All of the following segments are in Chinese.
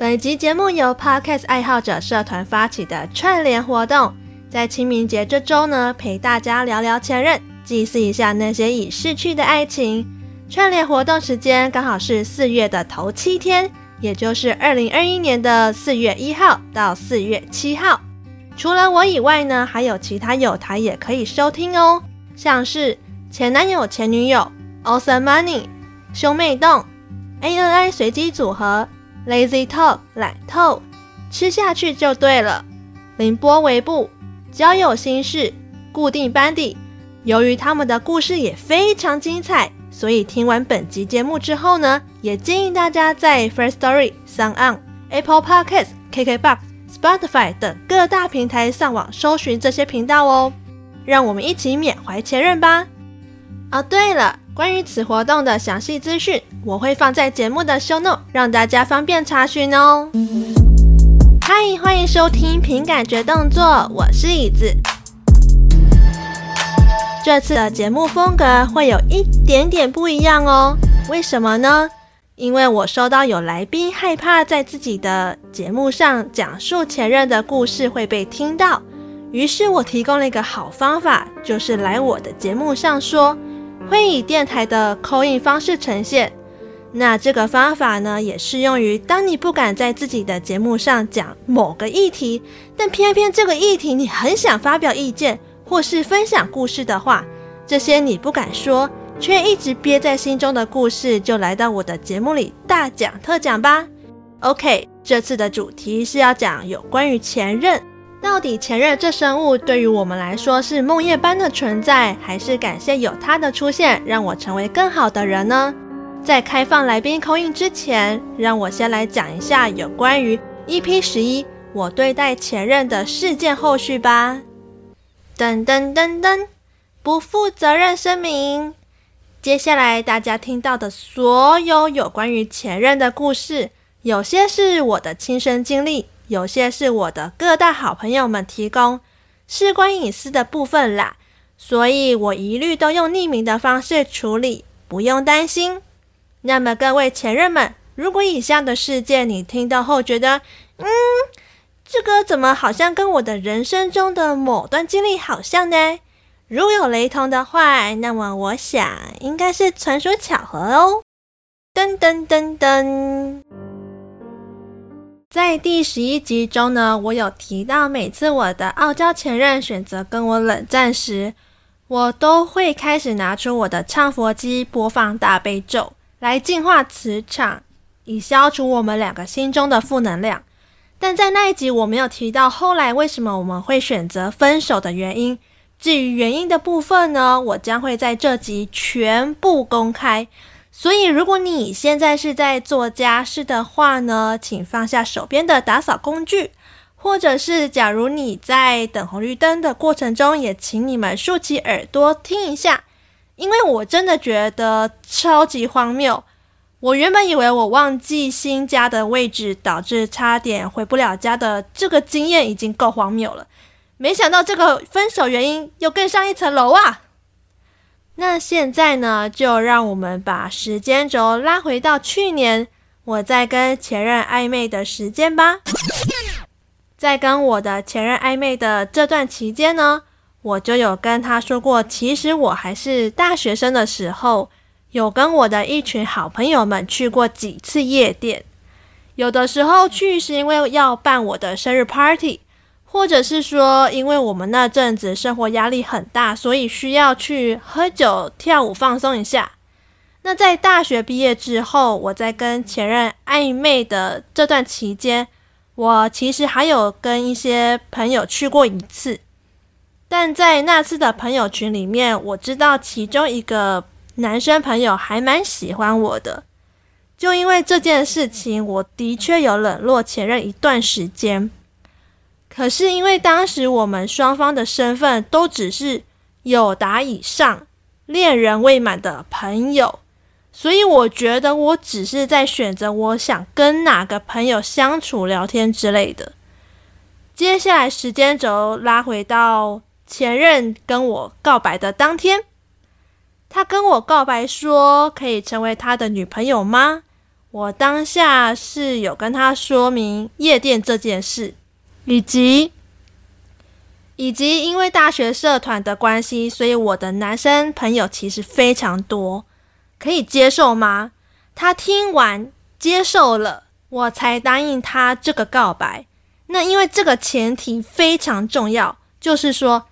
本集节目由 Podcast 爱好者社团发起的串联活动，在清明节这周呢，陪大家聊聊前任，祭祀一下那些已逝去的爱情。串联活动时间刚好是四月的头七天，也就是二零二一年的四月一号到四月七号。除了我以外呢，还有其他友台也可以收听哦，像是前男友、前女友、Awesome Money、兄妹洞、ANI 随机组合。Lazy Talk 懒透，吃下去就对了。凌波微步，交友心事，固定班底。由于他们的故事也非常精彩，所以听完本集节目之后呢，也建议大家在 First Story、SoundOn、Apple Podcasts、KKBox、Spotify 等各大平台上网搜寻这些频道哦。让我们一起缅怀前任吧。哦，对了。关于此活动的详细资讯，我会放在节目的 show note，让大家方便查询哦。嗨，欢迎收听《凭感觉动作》，我是椅子。这次的节目风格会有一点点不一样哦。为什么呢？因为我收到有来宾害怕在自己的节目上讲述前任的故事会被听到，于是我提供了一个好方法，就是来我的节目上说。会以电台的口音方式呈现。那这个方法呢，也适用于当你不敢在自己的节目上讲某个议题，但偏偏这个议题你很想发表意见或是分享故事的话，这些你不敢说却一直憋在心中的故事，就来到我的节目里大讲特讲吧。OK，这次的主题是要讲有关于前任。到底前任这生物对于我们来说是梦魇般的存在，还是感谢有他的出现，让我成为更好的人呢？在开放来宾 call in 之前，让我先来讲一下有关于 EP 十一我对待前任的事件后续吧。噔噔噔噔，不负责任声明。接下来大家听到的所有有关于前任的故事，有些是我的亲身经历。有些是我的各大好朋友们提供，事关隐私的部分啦，所以我一律都用匿名的方式处理，不用担心。那么各位前任们，如果以下的事件你听到后觉得，嗯，这个怎么好像跟我的人生中的某段经历好像呢？如有雷同的话，那么我想应该是纯属巧合哦。噔噔噔噔。在第十一集中呢，我有提到，每次我的傲娇前任选择跟我冷战时，我都会开始拿出我的唱佛机播放大悲咒，来净化磁场，以消除我们两个心中的负能量。但在那一集我没有提到后来为什么我们会选择分手的原因。至于原因的部分呢，我将会在这集全部公开。所以，如果你现在是在做家事的话呢，请放下手边的打扫工具，或者是假如你在等红绿灯的过程中，也请你们竖起耳朵听一下，因为我真的觉得超级荒谬。我原本以为我忘记新家的位置，导致差点回不了家的这个经验已经够荒谬了，没想到这个分手原因又更上一层楼啊！那现在呢，就让我们把时间轴拉回到去年，我在跟前任暧昧的时间吧。在跟我的前任暧昧的这段期间呢，我就有跟他说过，其实我还是大学生的时候，有跟我的一群好朋友们去过几次夜店。有的时候去是因为要办我的生日 party。或者是说，因为我们那阵子生活压力很大，所以需要去喝酒、跳舞放松一下。那在大学毕业之后，我在跟前任暧昧的这段期间，我其实还有跟一些朋友去过一次。但在那次的朋友群里面，我知道其中一个男生朋友还蛮喜欢我的。就因为这件事情，我的确有冷落前任一段时间。可是因为当时我们双方的身份都只是友达以上、恋人未满的朋友，所以我觉得我只是在选择我想跟哪个朋友相处、聊天之类的。接下来时间轴拉回到前任跟我告白的当天，他跟我告白说可以成为他的女朋友吗？我当下是有跟他说明夜店这件事，以及以及因为大学社团的关系，所以我的男生朋友其实非常多，可以接受吗？他听完接受了，我才答应他这个告白。那因为这个前提非常重要，就是说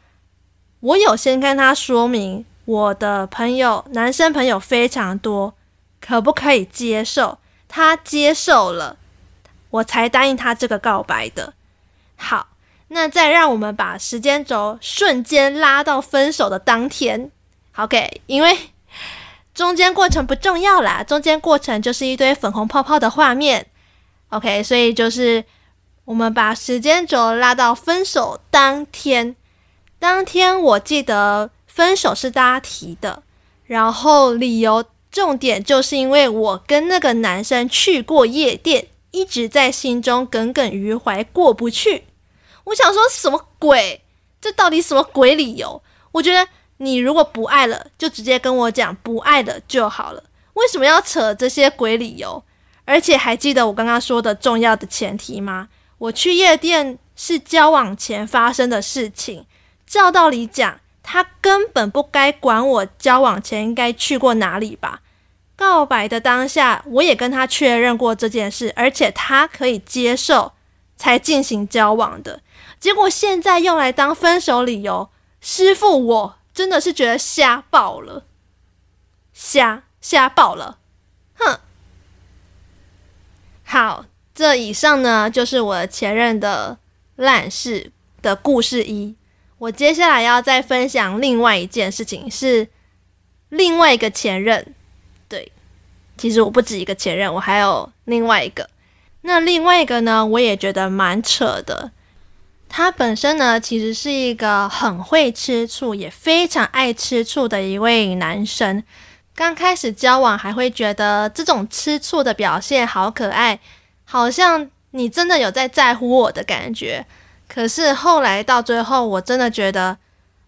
我有先跟他说明我的朋友男生朋友非常多，可不可以接受？他接受了，我才答应他这个告白的。好，那再让我们把时间轴瞬间拉到分手的当天。OK，因为中间过程不重要啦，中间过程就是一堆粉红泡泡的画面。OK，所以就是我们把时间轴拉到分手当天。当天我记得分手是大家提的，然后理由。重点就是因为我跟那个男生去过夜店，一直在心中耿耿于怀，过不去。我想说什么鬼？这到底什么鬼理由？我觉得你如果不爱了，就直接跟我讲不爱了就好了。为什么要扯这些鬼理由？而且还记得我刚刚说的重要的前提吗？我去夜店是交往前发生的事情，照道理讲。他根本不该管我交往前应该去过哪里吧？告白的当下，我也跟他确认过这件事，而且他可以接受才进行交往的。结果现在用来当分手理由，师傅，我真的是觉得瞎爆了，瞎瞎爆了，哼！好，这以上呢就是我前任的烂事的故事一。我接下来要再分享另外一件事情，是另外一个前任。对，其实我不止一个前任，我还有另外一个。那另外一个呢，我也觉得蛮扯的。他本身呢，其实是一个很会吃醋，也非常爱吃醋的一位男生。刚开始交往还会觉得这种吃醋的表现好可爱，好像你真的有在在乎我的感觉。可是后来到最后，我真的觉得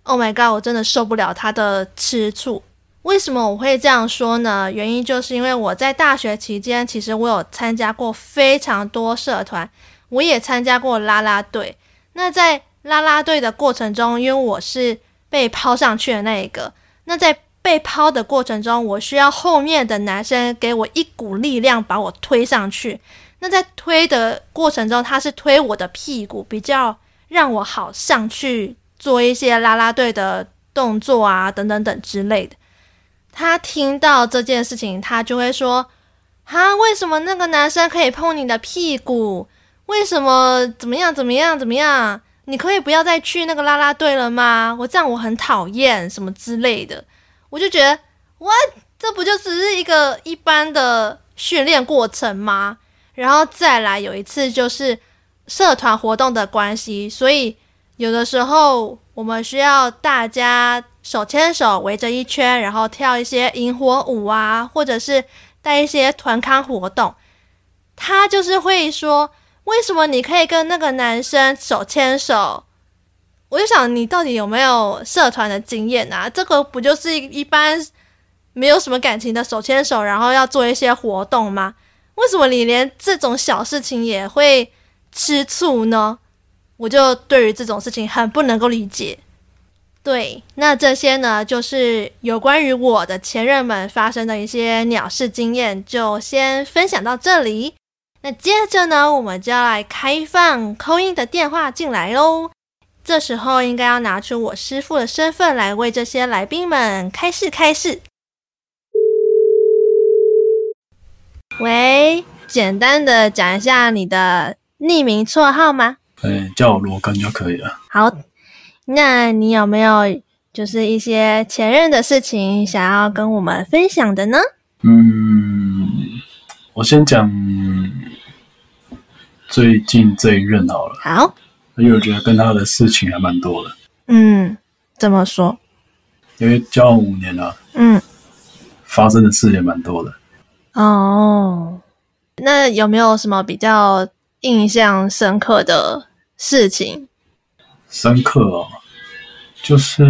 ，Oh my god，我真的受不了他的吃醋。为什么我会这样说呢？原因就是因为我在大学期间，其实我有参加过非常多社团，我也参加过啦啦队。那在啦啦队的过程中，因为我是被抛上去的那一个，那在被抛的过程中，我需要后面的男生给我一股力量，把我推上去。那在推的过程中，他是推我的屁股，比较让我好上去做一些啦啦队的动作啊，等等等之类的。他听到这件事情，他就会说：“啊，为什么那个男生可以碰你的屁股？为什么怎么样怎么样怎么样？你可以不要再去那个啦啦队了吗？我这样我很讨厌什么之类的。”我就觉得，哇，这不就只是一个一般的训练过程吗？然后再来有一次就是社团活动的关系，所以有的时候我们需要大家手牵手围着一圈，然后跳一些萤火舞啊，或者是带一些团康活动。他就是会说：“为什么你可以跟那个男生手牵手？”我就想，你到底有没有社团的经验啊？这个不就是一般没有什么感情的手牵手，然后要做一些活动吗？为什么你连这种小事情也会吃醋呢？我就对于这种事情很不能够理解。对，那这些呢，就是有关于我的前任们发生的一些鸟事经验，就先分享到这里。那接着呢，我们就要来开放 call in 的电话进来喽。这时候应该要拿出我师傅的身份来为这些来宾们开示开示。喂，简单的讲一下你的匿名绰号吗？哎，叫我罗根就可以了。好，那你有没有就是一些前任的事情想要跟我们分享的呢？嗯，我先讲最近这一任好了。好，因为我觉得跟他的事情还蛮多的。嗯，怎么说？因为交往五年了。嗯，发生的事也蛮多的。哦，那有没有什么比较印象深刻的事情？深刻哦，就是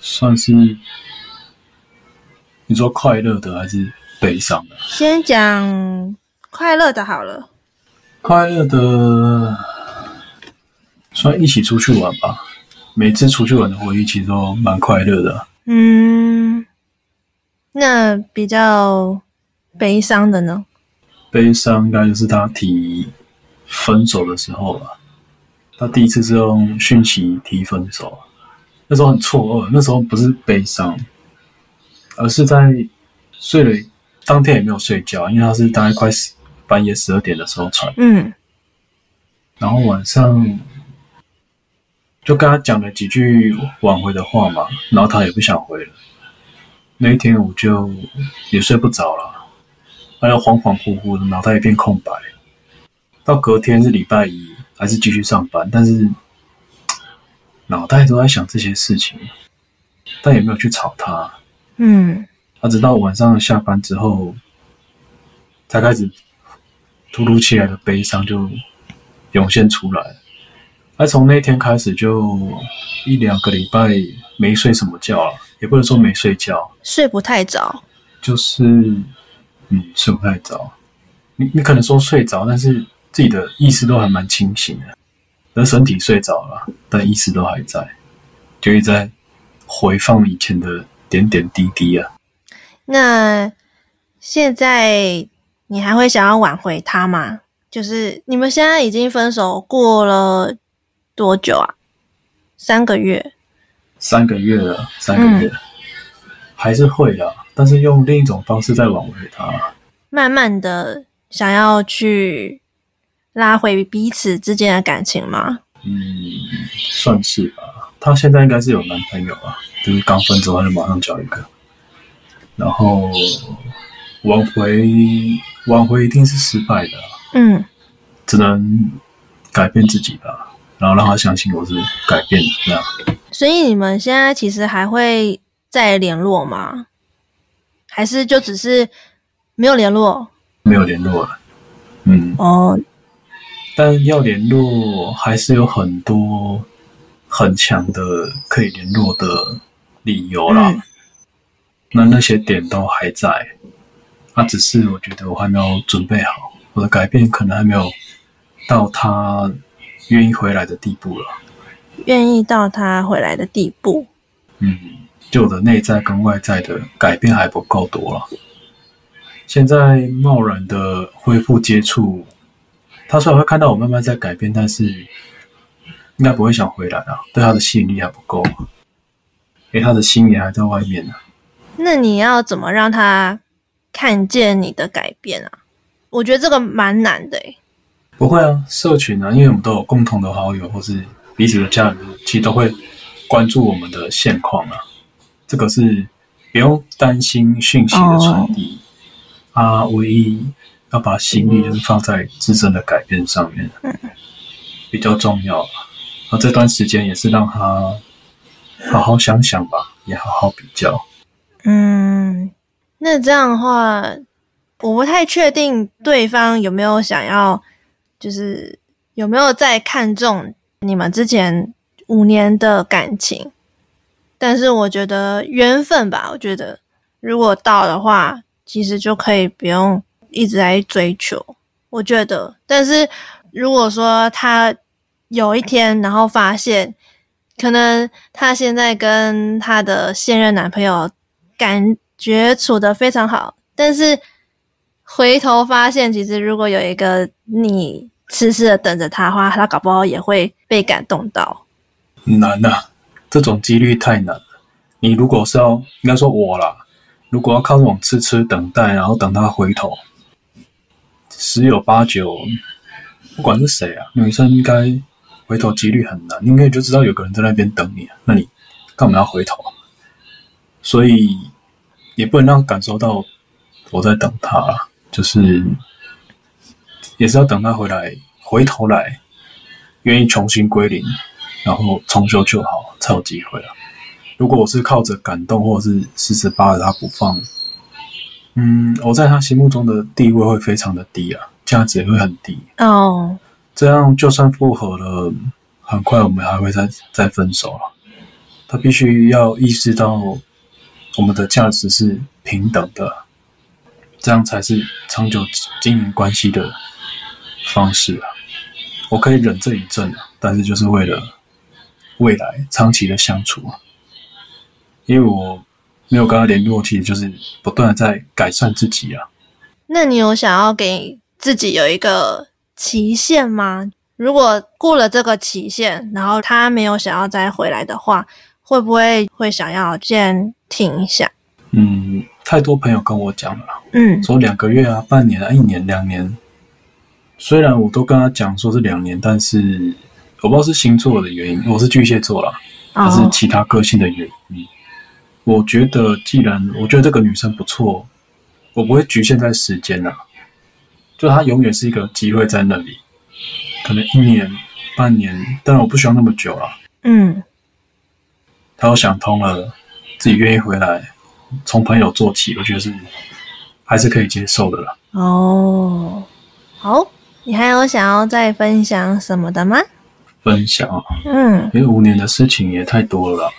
算是你说快乐的还是悲伤的。先讲快乐的好了。快乐的，算一起出去玩吧。每次出去玩的回忆其实都蛮快乐的。嗯，那比较悲伤的呢？悲伤应该就是他提分手的时候吧。他第一次是用讯息提分手，那时候很错愕。那时候不是悲伤，而是在睡了当天也没有睡觉，因为他是大概快十半夜十二点的时候传。嗯，然后晚上。就跟他讲了几句挽回的话嘛，然后他也不想回了。那一天我就也睡不着了，还要恍恍惚惚的，脑袋一片空白。到隔天是礼拜一，还是继续上班，但是脑袋都在想这些事情，但也没有去吵他。嗯，他直到晚上下班之后，才开始突如其来的悲伤就涌现出来。而从那天开始就一两个礼拜没睡什么觉了，也不能说没睡觉，睡不太着，就是嗯睡不太着。你你可能说睡着，但是自己的意识都还蛮清醒的，而身体睡着了，但意识都还在，就一直在回放以前的点点滴滴啊。那现在你还会想要挽回他吗？就是你们现在已经分手过了。多久啊？三个月，三个月了，三个月，嗯、还是会的，但是用另一种方式在挽回他，慢慢的想要去拉回彼此之间的感情吗？嗯，算是吧。他现在应该是有男朋友啊，就是刚分手，他就马上交一个，然后挽回挽回一定是失败的，嗯，只能改变自己吧。然后让他相信我是改变的这样。所以你们现在其实还会再联络吗？还是就只是没有联络？没有联络了。嗯。哦。但要联络还是有很多很强的可以联络的理由啦。嗯、那那些点都还在，那、啊、只是我觉得我还没有准备好，我的改变可能还没有到他。愿意回来的地步了，愿意到他回来的地步。嗯，就我的内在跟外在的改变还不够多了。现在贸然的恢复接触，他虽然会看到我慢慢在改变，但是应该不会想回来啊。对他的吸引力还不够，因为他的心也还在外面呢。那你要怎么让他看见你的改变啊？我觉得这个蛮难的诶。不会啊，社群啊，因为我们都有共同的好友，或是彼此的家人，其实都会关注我们的现况啊。这个是不用担心讯息的传递，啊、唯一要把心力就是放在自身的改变上面，嗯、比较重要。那这段时间也是让他好好想想吧，也好好比较。嗯，那这样的话，我不太确定对方有没有想要。就是有没有在看重你们之前五年的感情？但是我觉得缘分吧，我觉得如果到的话，其实就可以不用一直在追求。我觉得，但是如果说他有一天，然后发现可能他现在跟他的现任男朋友感觉处得非常好，但是回头发现，其实如果有一个你。痴痴的等着他的话，他搞不好也会被感动到。难啊，这种几率太难了。你如果是要，应该说我啦，如果要靠那种痴痴等待，然后等他回头，十有八九，不管是谁啊，女生应该回头几率很难，应该就知道有个人在那边等你，那你干嘛要回头？所以也不能让感受到我在等他，就是。也是要等他回来，回头来，愿意重新归零，然后重修旧好，才有机会啊。如果我是靠着感动，或者是死死扒着他不放，嗯，我在他心目中的地位会非常的低啊，价值也会很低哦。Oh. 这样就算复合了，很快我们还会再再分手了。他必须要意识到，我们的价值是平等的。这样才是长久经营关系的方式啊！我可以忍这一阵啊，但是就是为了未来长期的相处啊。因为我没有跟他联络，其实就是不断的在改善自己啊。那你有想要给自己有一个期限吗？如果过了这个期限，然后他没有想要再回来的话，会不会会想要见停一下？嗯，太多朋友跟我讲了，嗯，说两个月啊、半年啊、一年、两年。虽然我都跟他讲说是两年，但是我不知道是星座的原因，我是巨蟹座啦，还是其他个性的原因。哦、我觉得，既然我觉得这个女生不错，我不会局限在时间啊，就她永远是一个机会在那里，可能一年、半年，但我不需要那么久啊。嗯，他都想通了，自己愿意回来，从朋友做起，我觉得是还是可以接受的啦。哦，好。你还有想要再分享什么的吗？分享啊，嗯，因为五年的事情也太多了啦，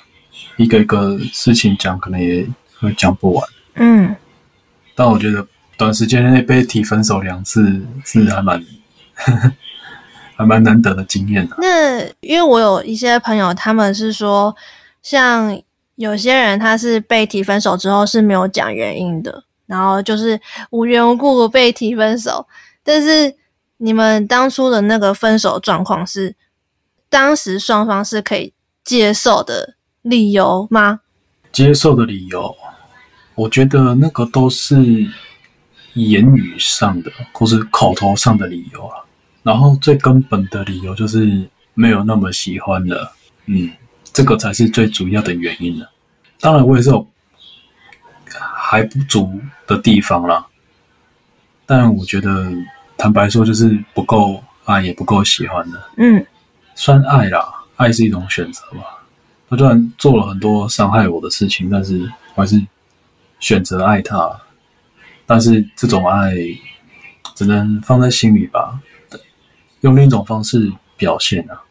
一个一个事情讲可能也会讲不完。嗯，但我觉得短时间内被提分手两次是还蛮 还蛮难得的经验的。那因为我有一些朋友，他们是说，像有些人他是被提分手之后是没有讲原因的，然后就是无缘无故被提分手，但是。你们当初的那个分手状况是，当时双方是可以接受的理由吗？接受的理由，我觉得那个都是言语上的或是口头上的理由啊。然后最根本的理由就是没有那么喜欢了，嗯，这个才是最主要的原因了。当然，我也是有还不足的地方啦，但我觉得。坦白说，就是不够爱，也不够喜欢的。嗯，算爱啦，爱是一种选择吧。他虽然做了很多伤害我的事情，但是我还是选择爱他。但是这种爱只能放在心里吧，用另一种方式表现啊，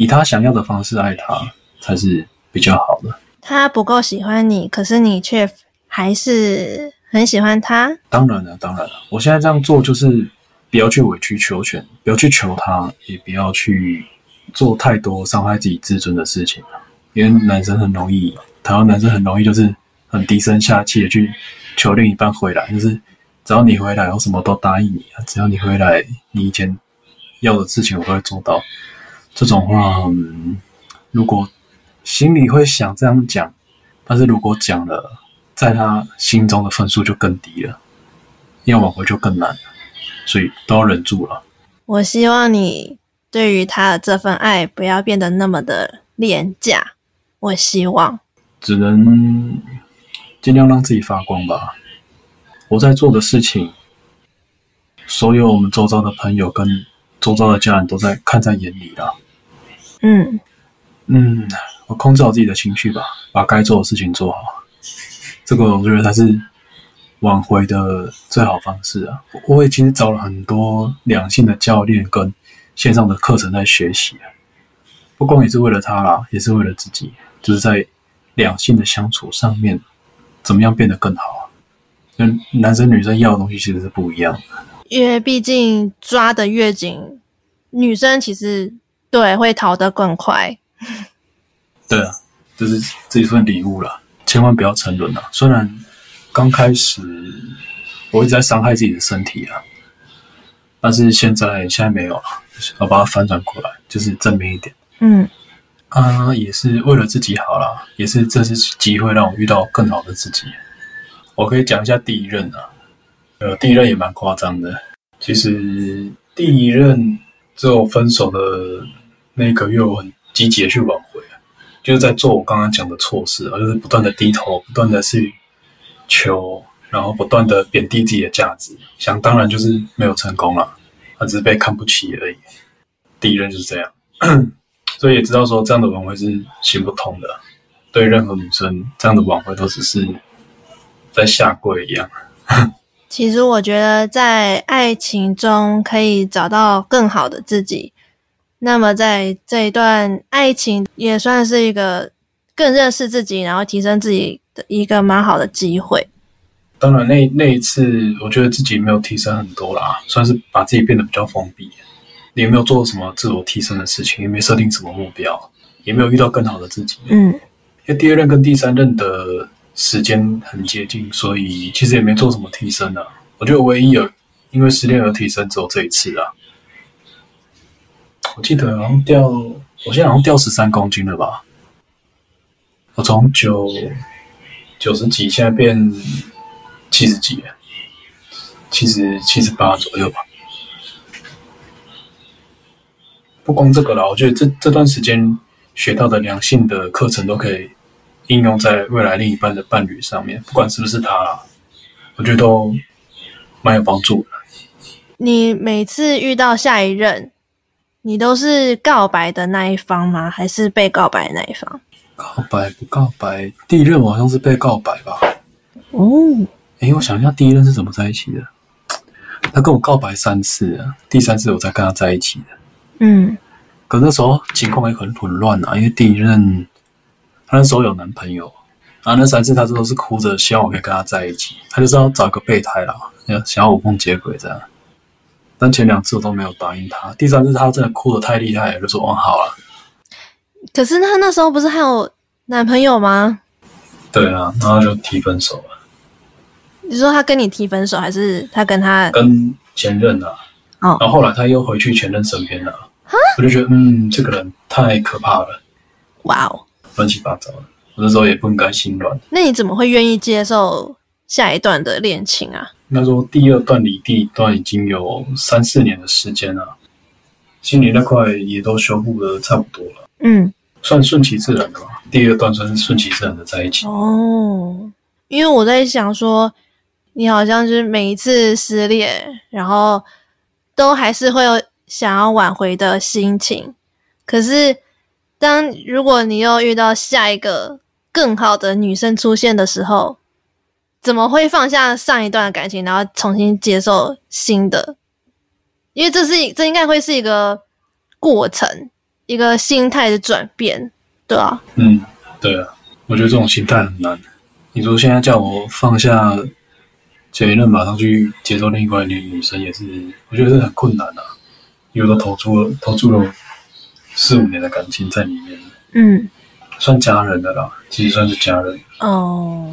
以他想要的方式爱他才是比较好的。他不够喜欢你，可是你却还是很喜欢他。当然了，当然了，我现在这样做就是。不要去委曲求全，不要去求他，也不要去做太多伤害自己自尊的事情。因为男生很容易，台湾男生很容易就是很低声下气的去求另一半回来，就是只要你回来，我什么都答应你啊！只要你回来，你以前要的事情我都会做到。这种话，嗯，如果心里会想这样讲，但是如果讲了，在他心中的分数就更低了，要挽回就更难了。所以都要忍住了。我希望你对于他的这份爱不要变得那么的廉价。我希望只能尽量让自己发光吧。我在做的事情，所有我们周遭的朋友跟周遭的家人都在看在眼里了。嗯嗯，我控制好自己的情绪吧，把该做的事情做好。这个我觉得才是。挽回的最好方式啊！我也其实找了很多两性的教练跟线上的课程在学习啊，不光也是为了他啦，也是为了自己，就是在两性的相处上面，怎么样变得更好啊？跟男生女生要的东西其实是不一样的，因为毕竟抓的越紧，女生其实对会逃得更快。对啊，这是这一份礼物了，千万不要沉沦啊！虽然。刚开始，我一直在伤害自己的身体啊，但是现在现在没有了，要把它反转过来，就是正面一点。嗯，啊，也是为了自己好啦，也是这次机会让我遇到更好的自己。我可以讲一下第一任啊，呃，第一任也蛮夸张的。其实第一任之后分手的那个月，我很积极的去挽回，就是在做我刚刚讲的错事而，是不断的低头，不断的去。求，然后不断的贬低自己的价值，想当然就是没有成功了，他只是被看不起而已。第一任就是这样，所以也知道说这样的挽回是行不通的。对任何女生，这样的挽回都只是在下跪一样。其实我觉得在爱情中可以找到更好的自己，那么在这一段爱情也算是一个更认识自己，然后提升自己的一个蛮好的机会。当然那那一次，我觉得自己没有提升很多啦，算是把自己变得比较封闭，也没有做什么自我提升的事情，也没设定什么目标，也没有遇到更好的自己。嗯，因为第二任跟第三任的时间很接近，所以其实也没做什么提升啊。我觉得唯一有因为失恋而提升，只有这一次啊。我记得好像掉，我现在好像掉十三公斤了吧？我从九九十几，现在变七十几，七十七十八左右吧。不光这个了，我觉得这这段时间学到的良性的课程都可以应用在未来另一半的伴侣上面，不管是不是他啦，我觉得都蛮有帮助的。你每次遇到下一任，你都是告白的那一方吗？还是被告白的那一方？告白不告白？第一任我好像是被告白吧。哦，哎，我想一下，第一任是怎么在一起的？他跟我告白三次啊，第三次我才跟他在一起的。嗯，可那时候情况也很混乱啊，因为第一任他那时候有男朋友，然后那三次他都是哭着希望我可以跟他在一起，他就是要找一个备胎啦，想要无缝接轨这样。但前两次我都没有答应他，第三次他真的哭得太厉害了，就说哦好了。可是他那时候不是还有男朋友吗？对啊，然后就提分手了。你说他跟你提分手，还是他跟他跟前任啊？哦，然后后来他又回去前任身边了。哈，我就觉得嗯，这个人太可怕了。哇哦，乱七八糟的，我那时候也不应该心软。那你怎么会愿意接受下一段的恋情啊？应该说第二段离第一段已经有三四年的时间了，心里那块也都修复的差不多了。嗯，算顺其自然的吧。第二段算是顺其自然的在一起。哦，因为我在想说，你好像就是每一次失恋，然后都还是会有想要挽回的心情。可是，当如果你又遇到下一个更好的女生出现的时候，怎么会放下上一段的感情，然后重新接受新的？因为这是这应该会是一个过程。一个心态的转变，对啊，嗯，对啊，我觉得这种心态很难。你说现在叫我放下前一任，马上去接受另外一个女生，也是我觉得是很困难的，啊，因为都投注了投注了四五年的感情在里面，嗯，算家人的啦，其实算是家人。哦，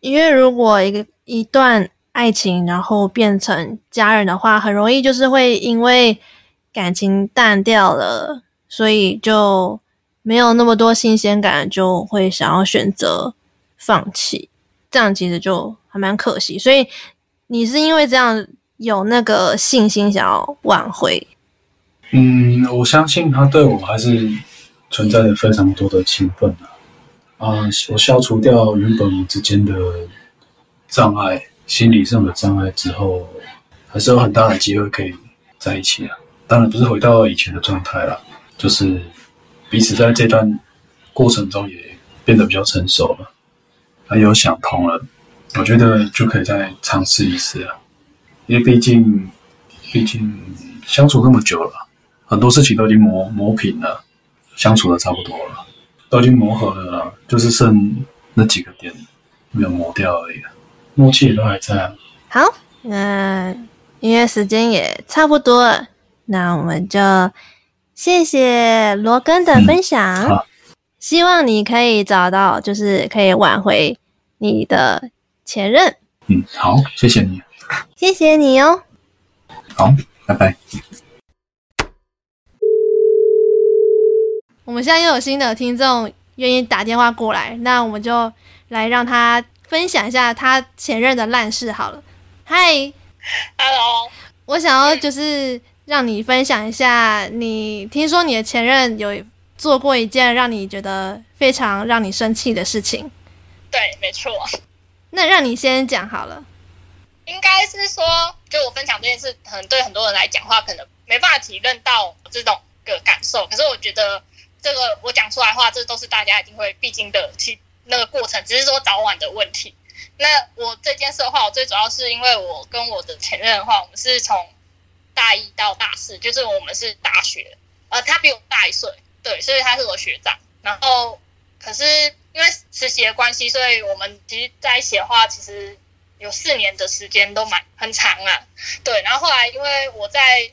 因为如果一个一段爱情然后变成家人的话，很容易就是会因为感情淡掉了。所以就没有那么多新鲜感，就会想要选择放弃，这样其实就还蛮可惜。所以你是因为这样有那个信心想要挽回？嗯，我相信他对我还是存在着非常多的情分啊。啊，我消除掉原本之间的障碍，心理上的障碍之后，还是有很大的机会可以在一起啊。当然不是回到以前的状态了。就是彼此在这段过程中也变得比较成熟了，还有想通了，我觉得就可以再尝试一次了。因为毕竟，毕竟相处那么久了，很多事情都已经磨磨平了，相处的差不多了，都已经磨合了啦，就是剩那几个点没有磨掉而已，默契也都还在啊。好，那因为时间也差不多了，那我们就。谢谢罗根的分享，嗯，希望你可以找到，就是可以挽回你的前任。嗯，好，谢谢你，谢谢你哦。好，拜拜。我们现在又有新的听众愿意打电话过来，那我们就来让他分享一下他前任的烂事好了。嗨，Hello，我想要就是。让你分享一下，你听说你的前任有做过一件让你觉得非常让你生气的事情。对，没错。那让你先讲好了。应该是说，就我分享这件事，可能对很多人来讲话，可能没办法体认到这种个感受。可是我觉得，这个我讲出来的话，这都是大家一定会必经的其那个过程，只是说早晚的问题。那我这件事的话，我最主要是因为我跟我的前任的话，我们是从。大一到大四，就是我们是大学，呃，他比我大一岁，对，所以他是我学长。然后，可是因为实习的关系，所以我们其实在一起的话，其实有四年的时间都蛮很长啊。对，然后后来因为我在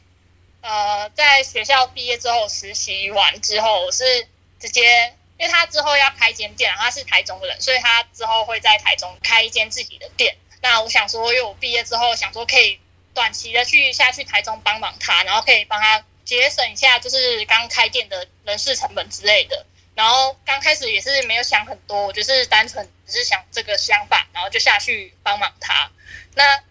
呃在学校毕业之后实习完之后，我是直接，因为他之后要开间店，他是台中人，所以他之后会在台中开一间自己的店。那我想说，因为我毕业之后想说可以短期的去下去台中帮忙他，然后可以帮他节省一下就是刚开店的人事成本之类的。然后刚开始也是没有想很多，我就是单纯只是想这个想法，然后就下去帮忙他。那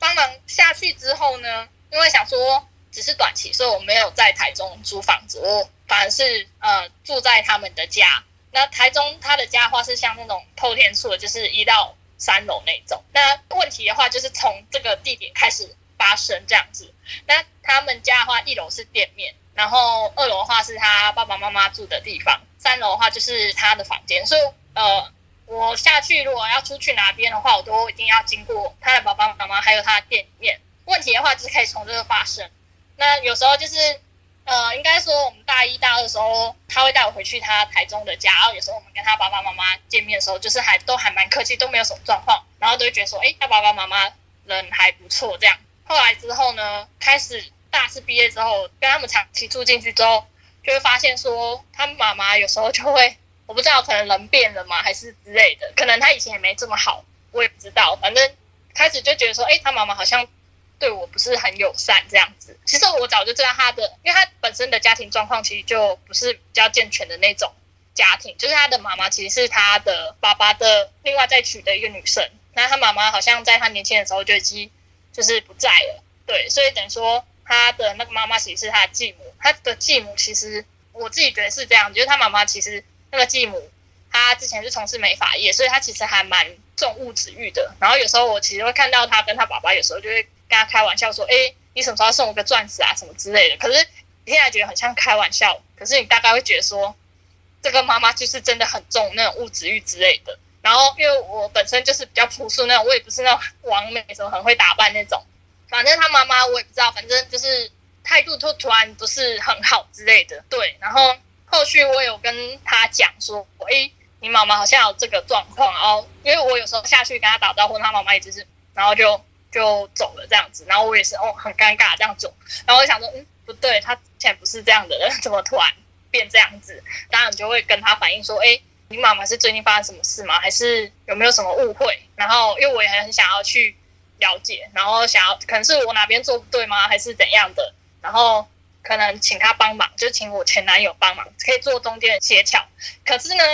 帮忙下去之后呢，因为想说只是短期，所以我没有在台中租房子，我反而是呃住在他们的家。那台中他的家的话是像那种透天厝，就是一到三楼那种。那问题的话就是从这个地点开始发生这样子。那他们家的话，一楼是店面，然后二楼的话是他爸爸妈妈住的地方。三楼的话就是他的房间，所以呃，我下去如果要出去哪边的话，我都一定要经过他的爸爸妈妈还有他的店面。问题的话就是可以从这个发生。那有时候就是呃，应该说我们大一大二的时候，他会带我回去他台中的家，然后有时候我们跟他爸爸妈妈见面的时候，就是还都还蛮客气，都没有什么状况，然后都会觉得说，哎，他爸爸妈妈人还不错这样。后来之后呢，开始大四毕业之后，跟他们长期住进去之后。就会发现说，他妈妈有时候就会，我不知道可能人变了吗，还是之类的，可能他以前也没这么好，我也不知道。反正开始就觉得说，哎，他妈妈好像对我不是很友善这样子。其实我早就知道他的，因为他本身的家庭状况其实就不是比较健全的那种家庭，就是他的妈妈其实是他的爸爸的另外再娶的一个女生，那他妈妈好像在他年轻的时候就已经就是不在了，对，所以等于说。他的那个妈妈其实是他的继母，他的继母其实我自己觉得是这样，就是他妈妈其实那个继母，他之前是从事美发业，所以他其实还蛮重物质欲的。然后有时候我其实会看到他跟他爸爸有时候就会跟他开玩笑说：“哎，你什么时候送我个钻石啊，什么之类的。”可是你现在觉得很像开玩笑，可是你大概会觉得说，这个妈妈就是真的很重那种物质欲之类的。然后因为我本身就是比较朴素那种，我也不是那种完美什么很会打扮那种。反正他妈妈我也不知道，反正就是态度突突然不是很好之类的。对，然后后续我有跟他讲说，哎，你妈妈好像有这个状况，然后因为我有时候下去跟他打招呼，他妈妈也就是，然后就就走了这样子，然后我也是哦很尴尬这样走，然后我想说，嗯，不对，他之前不是这样的人，怎么突然变这样子？当然就会跟他反映说，哎，你妈妈是最近发生什么事吗？还是有没有什么误会？然后因为我也很想要去。了解，然后想要可能是我哪边做不对吗？还是怎样的？然后可能请他帮忙，就请我前男友帮忙，可以做中间的协调。可是呢，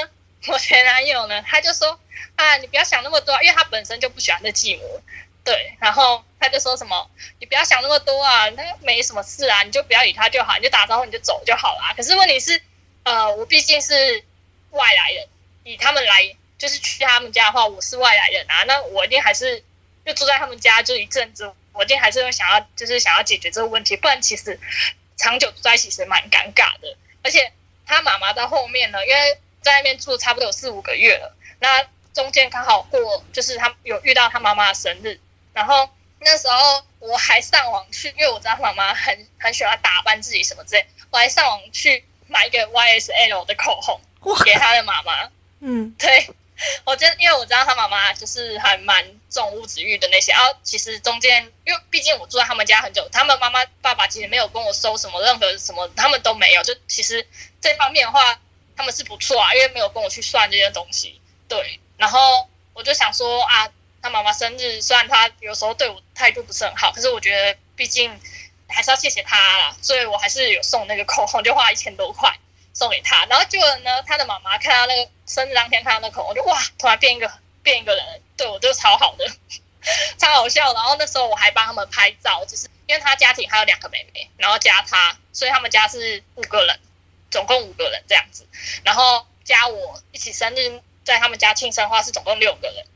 我前男友呢，他就说啊，你不要想那么多，因为他本身就不喜欢这继母。对，然后他就说什么，你不要想那么多啊，那没什么事啊，你就不要理他就好，你就打招呼你就走就好了。可是问题是，呃，我毕竟是外来人，以他们来就是去他们家的话，我是外来人啊，那我一定还是。就住在他们家就一阵子，我一定还是会想要，就是想要解决这个问题，不然其实长久住在一起是蛮尴尬的。而且他妈妈到后面呢，因为在那边住差不多有四五个月了，那中间刚好过，就是他有遇到他妈妈的生日，然后那时候我还上网去，因为我知道他妈妈很很喜欢打扮自己什么之类，我还上网去买一个 YSL 的口红给他的妈妈。嗯，对。我觉得，因为我知道他妈妈就是还蛮重物质欲的那些，然后其实中间，因为毕竟我住在他们家很久，他们妈妈爸爸其实没有跟我收什么任何什么，他们都没有。就其实这方面的话，他们是不错啊，因为没有跟我去算这些东西。对，然后我就想说啊，他妈妈生日，虽然他有时候对我态度不是很好，可是我觉得毕竟还是要谢谢他啦，所以我还是有送那个口红，就花一千多块。送给他，然后结果呢，他的妈妈看到那个生日当天看到那口红，就哇，突然变一个变一个人，对我就超好的，超好笑。然后那时候我还帮他们拍照，就是因为他家庭还有两个妹妹，然后加他，所以他们家是五个人，总共五个人这样子。然后加我一起生日，在他们家庆生的话是总共六个人，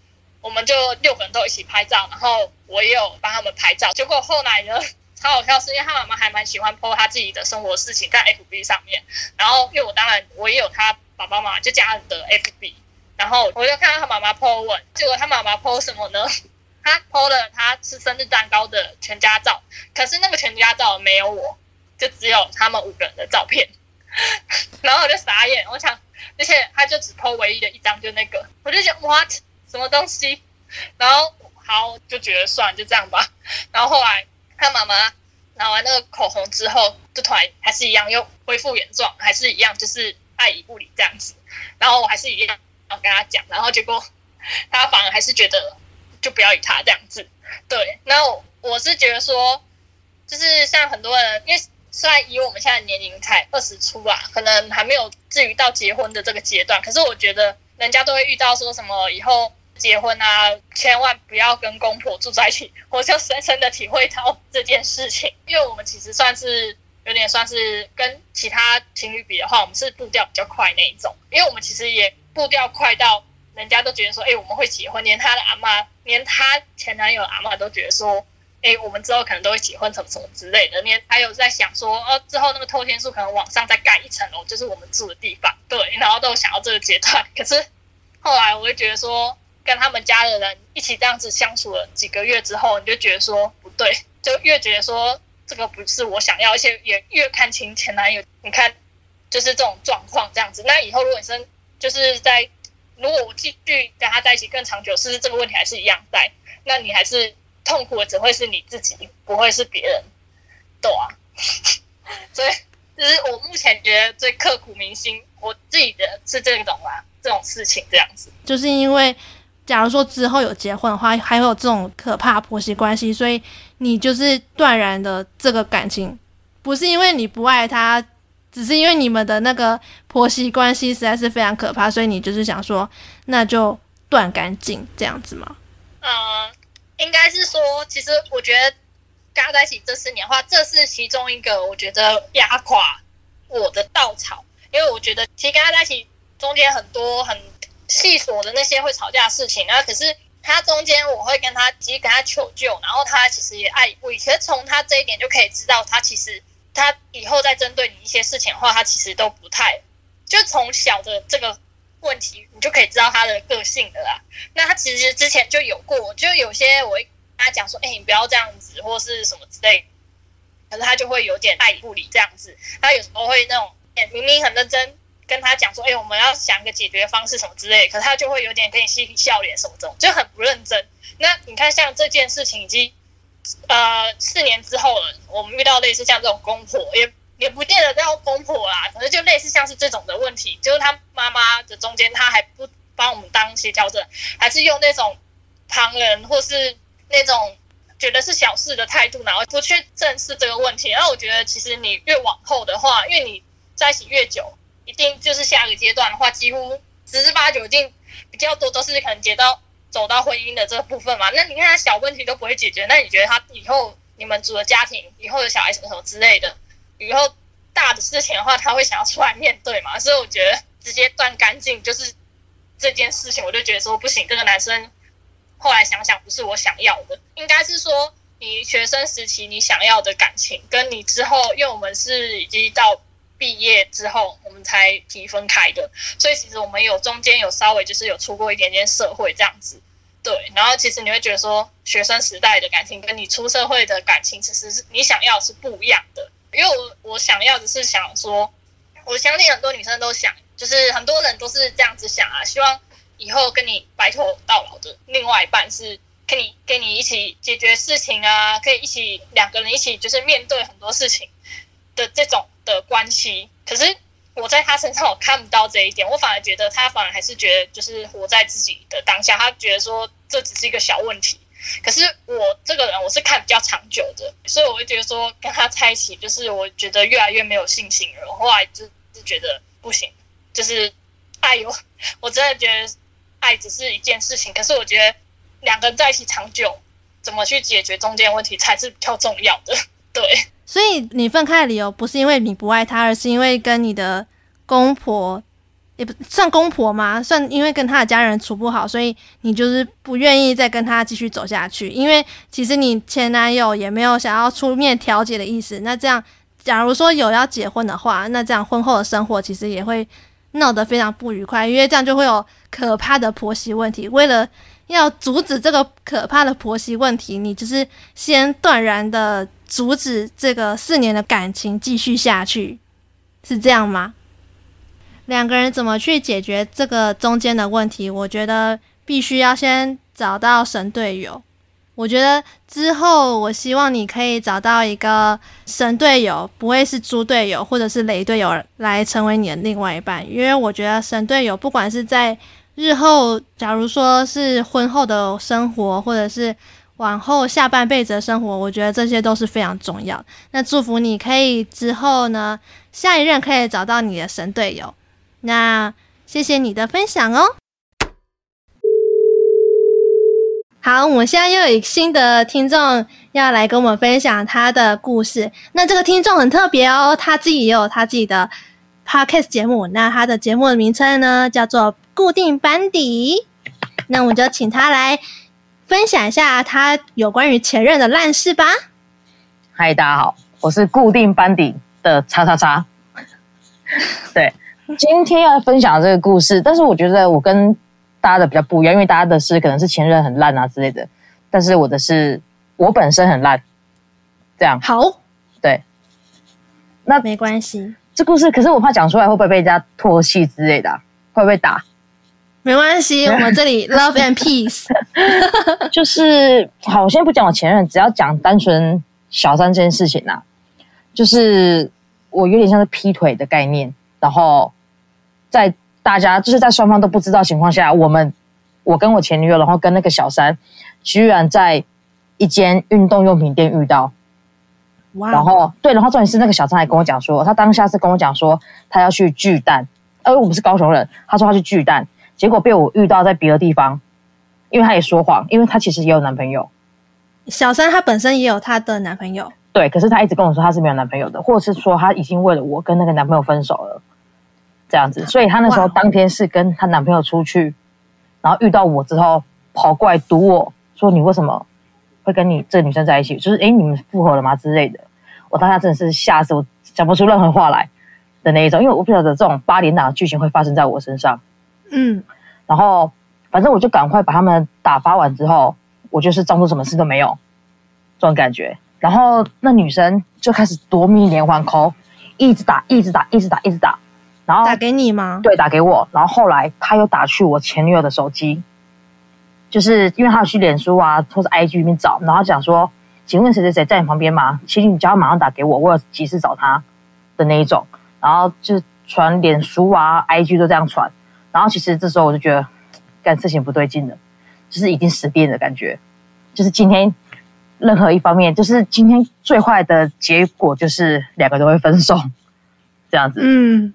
我们就六个人都一起拍照，然后我也有帮他们拍照。结果后来呢？超好笑，是因为他妈妈还蛮喜欢 po 他自己的生活事情在 FB 上面，然后因为我当然我也有他爸爸妈妈就家人的 FB，然后我就看到他妈妈 po 文，结果他妈妈 po 什么呢？他 po 了他吃生日蛋糕的全家照，可是那个全家照没有我，就只有他们五个人的照片，然后我就傻眼，我想，而且他就只 po 唯一的一张，就那个，我就想 what 什么东西，然后。好，就觉得算，就这样吧。然后后来他妈妈拿完那个口红之后，就突然还是一样又恢复原状，还是一样就是爱理不理这样子。然后我还是一样要跟他讲，然后结果他反而还是觉得就不要理他这样子。对，然后我是觉得说，就是像很多人，因为虽然以我们现在年龄才二十出啊，可能还没有至于到结婚的这个阶段，可是我觉得人家都会遇到说什么以后结婚啊，千万不要跟公婆住在一起，我就深深的体会到这件事情，因为我们其实算是有点算是跟其他情侣比的话，我们是步调比较快那一种，因为我们其实也步调快到人家都觉得说，哎，我们会结婚，连他的阿嬷。连她前男友阿嬷都觉得说，哎，我们之后可能都会结婚，什么什么之类的。连还有在想说，哦，之后那个透天厝可能往上再盖一层楼，就是我们住的地方。对，然后都想要这个阶段。可是后来我就觉得说，跟他们家的人一起这样子相处了几个月之后，你就觉得说不对，就越觉得说这个不是我想要，而且也越看清前男友。你看，就是这种状况这样子。那以后如果你生就是在。如果我继续跟他在一起更长久，是不是这个问题还是一样在？那你还是痛苦的只会是你自己，不会是别人，对啊。所以，这是我目前觉得最刻骨铭心，我自己的是这种啊，这种事情这样子。就是因为，假如说之后有结婚的话，还会有这种可怕婆媳关系，所以你就是断然的这个感情，不是因为你不爱他。只是因为你们的那个婆媳关系实在是非常可怕，所以你就是想说，那就断干净这样子吗？嗯，应该是说，其实我觉得跟他在一起这四年的话，这是其中一个我觉得压垮我的稻草，因为我觉得其实跟他在一起中间很多很细琐的那些会吵架的事情，然后可是他中间我会跟他其实跟他求救，然后他其实也爱理不理，其实从他这一点就可以知道他其实。他以后再针对你一些事情的话，他其实都不太，就从小的这个问题，你就可以知道他的个性的啦。那他其实之前就有过，就有些我会跟他讲说，哎、你不要这样子，或是什么之类，可是他就会有点爱理不理这样子。他有时候会那种，明明很认真跟他讲说，哎、我们要想个解决方式什么之类，可是他就会有点跟你嬉皮笑脸什么这种，就很不认真。那你看，像这件事情已经。呃，四年之后了，我们遇到类似像这种公婆，也 也不见得叫公婆啦，可能就类似像是这种的问题，就是他妈妈的中间，他还不帮我们当协调者，还是用那种旁人或是那种觉得是小事的态度，然后不去正视这个问题。然后我觉得，其实你越往后的话，因为你在一起越久，一定就是下个阶段的话，几乎十之八九，一定比较多都是可能接到。走到婚姻的这部分嘛，那你看他小问题都不会解决，那你觉得他以后你们组的家庭，以后有小孩什么什么之类的，以后大的事情的话，他会想要出来面对嘛？所以我觉得直接断干净就是这件事情，我就觉得说不行，这个男生后来想想不是我想要的，应该是说你学生时期你想要的感情，跟你之后，因为我们是已经到毕业之后我们才提分开的，所以其实我们有中间有稍微就是有出过一点点社会这样子。对，然后其实你会觉得说，学生时代的感情跟你出社会的感情，其实是你想要是不一样的。因为我我想要的是想说，我相信很多女生都想，就是很多人都是这样子想啊，希望以后跟你白头到老的另外一半是跟你跟你一起解决事情啊，可以一起两个人一起就是面对很多事情的这种的关系。可是。我在他身上我看不到这一点，我反而觉得他反而还是觉得就是活在自己的当下，他觉得说这只是一个小问题。可是我这个人我是看比较长久的，所以我会觉得说跟他在一起，就是我觉得越来越没有信心了。后来就是觉得不行，就是爱有，我真的觉得爱只是一件事情，可是我觉得两个人在一起长久，怎么去解决中间问题才是比较重要的。对。所以你分开的理由不是因为你不爱他，而是因为跟你的公婆也不算公婆吗？算因为跟他的家人处不好，所以你就是不愿意再跟他继续走下去。因为其实你前男友也没有想要出面调解的意思。那这样，假如说有要结婚的话，那这样婚后的生活其实也会闹得非常不愉快，因为这样就会有可怕的婆媳问题。为了要阻止这个可怕的婆媳问题，你就是先断然的。阻止这个四年的感情继续下去，是这样吗？两个人怎么去解决这个中间的问题？我觉得必须要先找到神队友，我觉得之后，我希望你可以找到一个神队友，不会是猪队友或者是雷队友，来成为你的另外一半。因为我觉得神队友，不管是在日后，假如说是婚后的生活，或者是往后下半辈子的生活，我觉得这些都是非常重要。那祝福你可以之后呢，下一任可以找到你的神队友。那谢谢你的分享哦。好，我们现在又有新的听众要来跟我们分享他的故事。那这个听众很特别哦，他自己也有他自己的 podcast 节目。那他的节目的名称呢，叫做固定班底。那我们就请他来分享一下他有关于前任的烂事吧。嗨，大家好，我是固定班底的叉叉叉。对，今天要分享这个故事，但是我觉得我跟大家的比较不一样，因为大家的是可能是前任很烂啊之类的，但是我的是我本身很烂，这样。好，对，那没关系。这故事可是我怕讲出来会不会被人家唾弃之类的，会不会打？没关系，我们这里 love and peace。就是好，我先不讲我前任，只要讲单纯小三这件事情呐、啊，就是我有点像是劈腿的概念，然后在。大家就是在双方都不知道情况下，我们我跟我前女友，然后跟那个小三，居然在一间运动用品店遇到。哇！然后对，然后重点是那个小三还跟我讲说，他当下是跟我讲说他要去巨蛋，而我们是高雄人，他说他去巨蛋，结果被我遇到在别的地方，因为他也说谎，因为他其实也有男朋友。小三她本身也有她的男朋友，对，可是她一直跟我说她是没有男朋友的，或者是说她已经为了我跟那个男朋友分手了。这样子，所以她那时候当天是跟她男朋友出去，然后遇到我之后跑过来堵我说：“你为什么会跟你这个女生在一起？就是诶，你们复合了吗之类的？”我当下真的是吓死我，讲不出任何话来的那一种，因为我不晓得这种八点档的剧情会发生在我身上。嗯，然后反正我就赶快把他们打发完之后，我就是装作什么事都没有这种感觉。然后那女生就开始夺命连环 call，一直打，一直打，一直打，一直打。然后打给你吗？对，打给我。然后后来他又打去我前女友的手机，就是因为他有去脸书啊或者 IG 里面找，然后讲说：“请问谁谁谁在你旁边吗？请你叫他马上打给我，我有急事找他的那一种。”然后就传脸书啊 IG 都这样传。然后其实这时候我就觉得干事情不对劲了，就是已经死定的感觉。就是今天任何一方面，就是今天最坏的结果就是两个都会分手，这样子。嗯。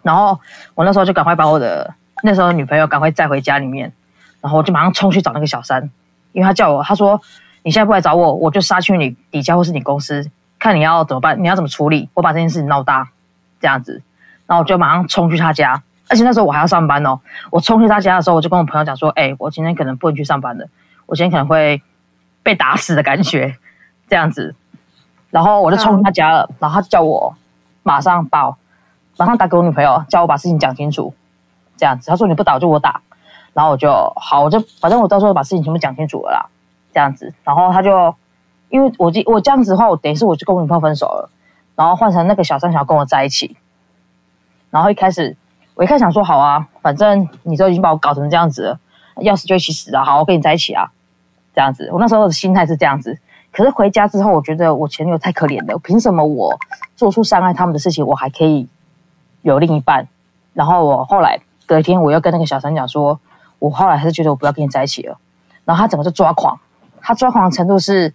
然后我那时候就赶快把我的那时候女朋友赶快载回家里面，然后我就马上冲去找那个小三，因为他叫我，他说你现在不来找我，我就杀去你底下或是你公司，看你要怎么办，你要怎么处理，我把这件事情闹大这样子，然后我就马上冲去他家，而且那时候我还要上班哦，我冲去他家的时候，我就跟我朋友讲说，哎，我今天可能不能去上班了，我今天可能会被打死的感觉这样子，然后我就冲去他家了，然后他就叫我马上报。马上打给我女朋友，叫我把事情讲清楚，这样子。他说你不打就我打，然后我就好，我就反正我到时候把事情全部讲清楚了啦，这样子。然后他就因为我我这样子的话，我等于是我就跟我女朋友分手了，然后换成那个小三想要跟我在一起。然后一开始我一开始想说好啊，反正你都已经把我搞成这样子了，要死就一起死啊，好，我跟你在一起啊，这样子。我那时候的心态是这样子。可是回家之后，我觉得我前女友太可怜了，凭什么我做出伤害他们的事情，我还可以？有另一半，然后我后来隔天，我又跟那个小三讲说，我后来还是觉得我不要跟你在一起了。然后他整个就抓狂，他抓狂的程度是，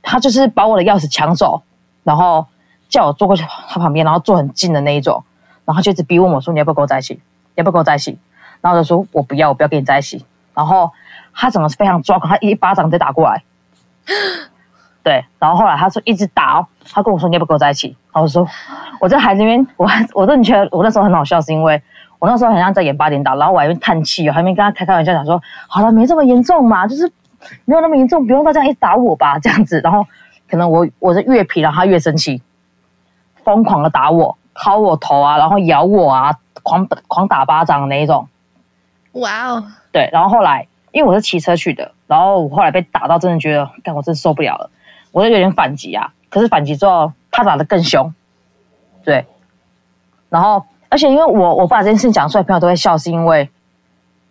他就是把我的钥匙抢走，然后叫我坐过去他旁边，然后坐很近的那一种，然后他就一直逼问我说，你要不要跟我在一起？要不要跟我在一起？然后我就说我不要，我不要跟你在一起。然后他整个非常抓狂，他一巴掌再打过来。对，然后后来他说一直打哦，他跟我说，你要不要跟我在一起？然后我说我在海那边，我还我真的觉得我那时候很好笑，是因为我那时候好像在演八点档，然后我还没叹气，我还没跟他开开玩笑讲说，好了，没这么严重嘛，就是没有那么严重，不用到这样一直打我吧，这样子。然后可能我我是越皮，然后他越生气，疯狂的打我，敲我头啊，然后咬我啊，狂狂打巴掌的那一种。哇哦，对，然后后来因为我是骑车去的，然后我后来被打到，真的觉得，干，我真的受不了了。我就有点反击啊，可是反击之后，他打的更凶，对。然后，而且因为我我把这件事情讲出来，朋友都会笑，是因为，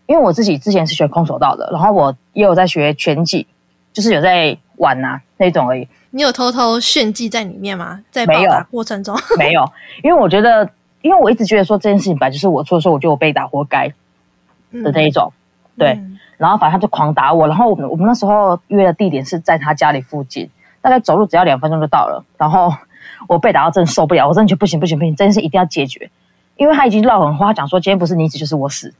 因为我自己之前是学空手道的，然后我也有在学拳击，就是有在玩呐、啊、那种而已。你有偷偷炫技在里面吗？在暴打过程中没有，因为我觉得，因为我一直觉得说这件事情本来就是我错的时候，我觉得我被打活该的那一种。嗯、对、嗯，然后反正他就狂打我，然后我们我们那时候约的地点是在他家里附近，大概走路只要两分钟就到了。然后 我被打到真的受不了，我真的觉得不行不行不行，这件事一定要解决，因为他已经撂狠话，讲说今天不是你死就是我死，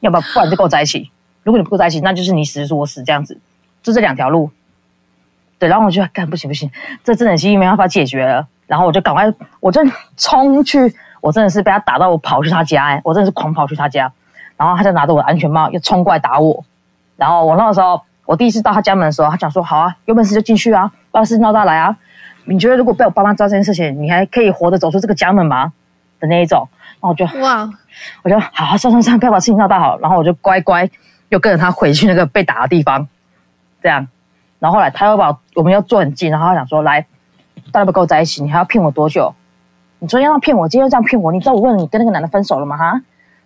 要不然不然就跟我在一起。如果你不跟我在一起，那就是你死就是我死这样子，就这两条路。对，然后我就干不行不行，这真的是没办法解决了。然后我就赶快，我就冲去，我真的是被他打到，我跑去他家，哎，我真的是狂跑去他家。然后他就拿着我的安全帽，又冲过来打我。然后我那个时候，我第一次到他家门的时候，他讲说：“好啊，有本事就进去啊，把事情闹大来啊。你觉得如果被我爸妈知道这件事情，你还可以活着走出这个家门吗？”的那一种。然后我就哇，我就好好算算算，不要把事情闹大好。然后我就乖乖又跟着他回去那个被打的地方，这样。然后后来他又把我，们又坐很近，然后他想说：“来，大家不跟我在一起，你还要骗我多久？你昨天要骗我，今天又这样骗我，你知道我问你跟那个男的分手了吗？哈，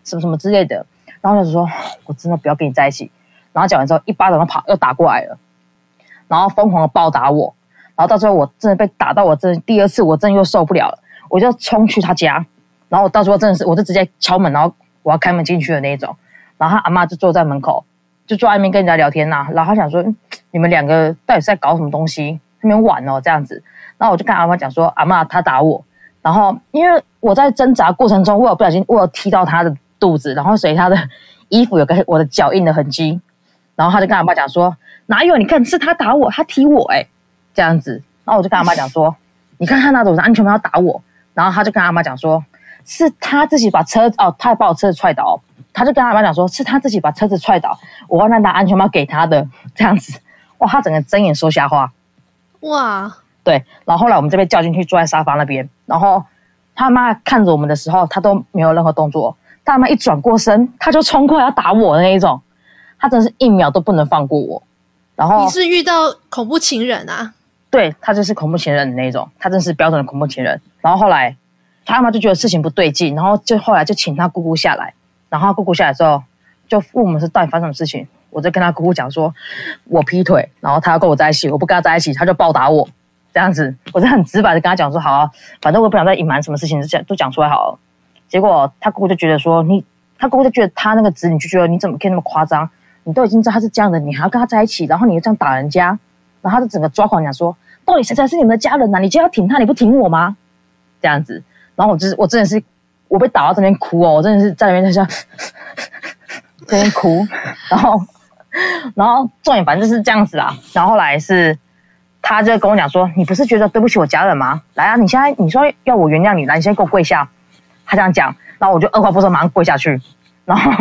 什么什么之类的。”然后我就说：“我真的不要跟你在一起。”然后讲完之后，一巴掌又跑又打过来了，然后疯狂的暴打我。然后到最后，我真的被打到我真第二次，我真的又受不了了，我就冲去他家。然后我到最后真的是，我就直接敲门，然后我要开门进去的那一种。然后他阿妈就坐在门口。就坐外面跟人家聊天呐、然后他想说，你们两个到底是在搞什么东西？他们玩哦这样子，然后我就跟阿妈讲说，阿妈他打我，然后因为我在挣扎过程中，我有不小心我有踢到他的肚子，然后所以他的衣服有个我的脚印的痕迹，然后他就跟阿妈讲说，哪有？你看是他打我，他踢我哎、这样子，然后我就跟阿妈讲说，你看他拿着我的安全帽要打我，然后他就跟阿妈讲说，是他自己把车哦，他还把我车子踹倒。他就跟他阿妈讲说，是他自己把车子踹倒，我要让他安全帽给他的这样子。哇，他整个睁眼说瞎话。哇，对。然后后来我们就被叫进去，坐在沙发那边。然后他妈看着我们的时候，他都没有任何动作。他妈一转过身，他就冲过来要打我的那一种。他真是一秒都不能放过我。然后你是遇到恐怖情人啊？对，他就是恐怖情人的那一种，他真是标准的恐怖情人。然后后来他妈就觉得事情不对劲，然后就后来就请他姑姑下来。然后姑姑下来之后，就问我们是到底发生什么事情。我就跟他姑姑讲说，我劈腿，然后他要跟我在一起，我不跟他在一起，他就暴打我，这样子。我就很直白的跟他讲说，好啊，反正我也不想再隐瞒什么事情，就讲都讲出来好了。结果他姑姑就觉得说，你，他姑姑就觉得他那个子女就觉得你怎么可以那么夸张？你都已经知道他是这样的，你还要跟他在一起，然后你又这样打人家，然后他就整个抓狂讲说，到底谁才是你们的家人呐、你就要挺他，你不挺我吗？这样子。然后我就是我真的是。我被打到这边哭哦，我真的是在那边 在这边哭，然后，然后重点反正就是这样子啦。然后后来是，他就跟我讲说：“你不是觉得对不起我家人吗？来啊，你现在你说要我原谅你，来，你先给我跪下。”他这样讲，然后我就二话不说马上跪下去。然后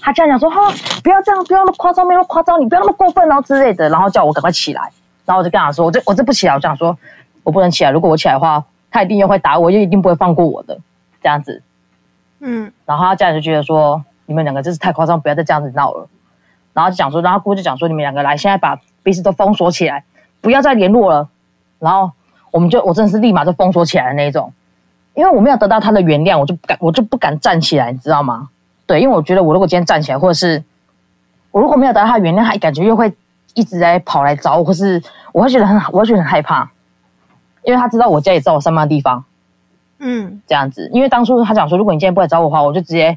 他这样讲说：“哈，不要这样，不要那么夸张，没有夸张，你不要那么过分，然后之类的。”然后叫我赶快起来。然后我就跟他说：“我这我这不起来，我这样说，我不能起来。如果我起来的话，他一定又会打我，又一定不会放过我的。这样子。”嗯，然后他家人就觉得说，你们两个真是太夸张，不要再这样子闹了。然后就讲说，然后姑就讲说，你们两个来，现在把彼此都封锁起来，不要再联络了。然后我们就，我真的是立马就封锁起来的那一种，因为我没有得到他的原谅，我就不敢，我就不敢站起来，你知道吗？对，因为我觉得我如果今天站起来，或者是我如果没有得到他原谅，他感觉又会一直在跑来找我，或是我会觉得很，我会觉得很害怕，因为他知道我家也知道我上班的地方。嗯，这样子，因为当初他讲说，如果你今天不来找我的话，我就直接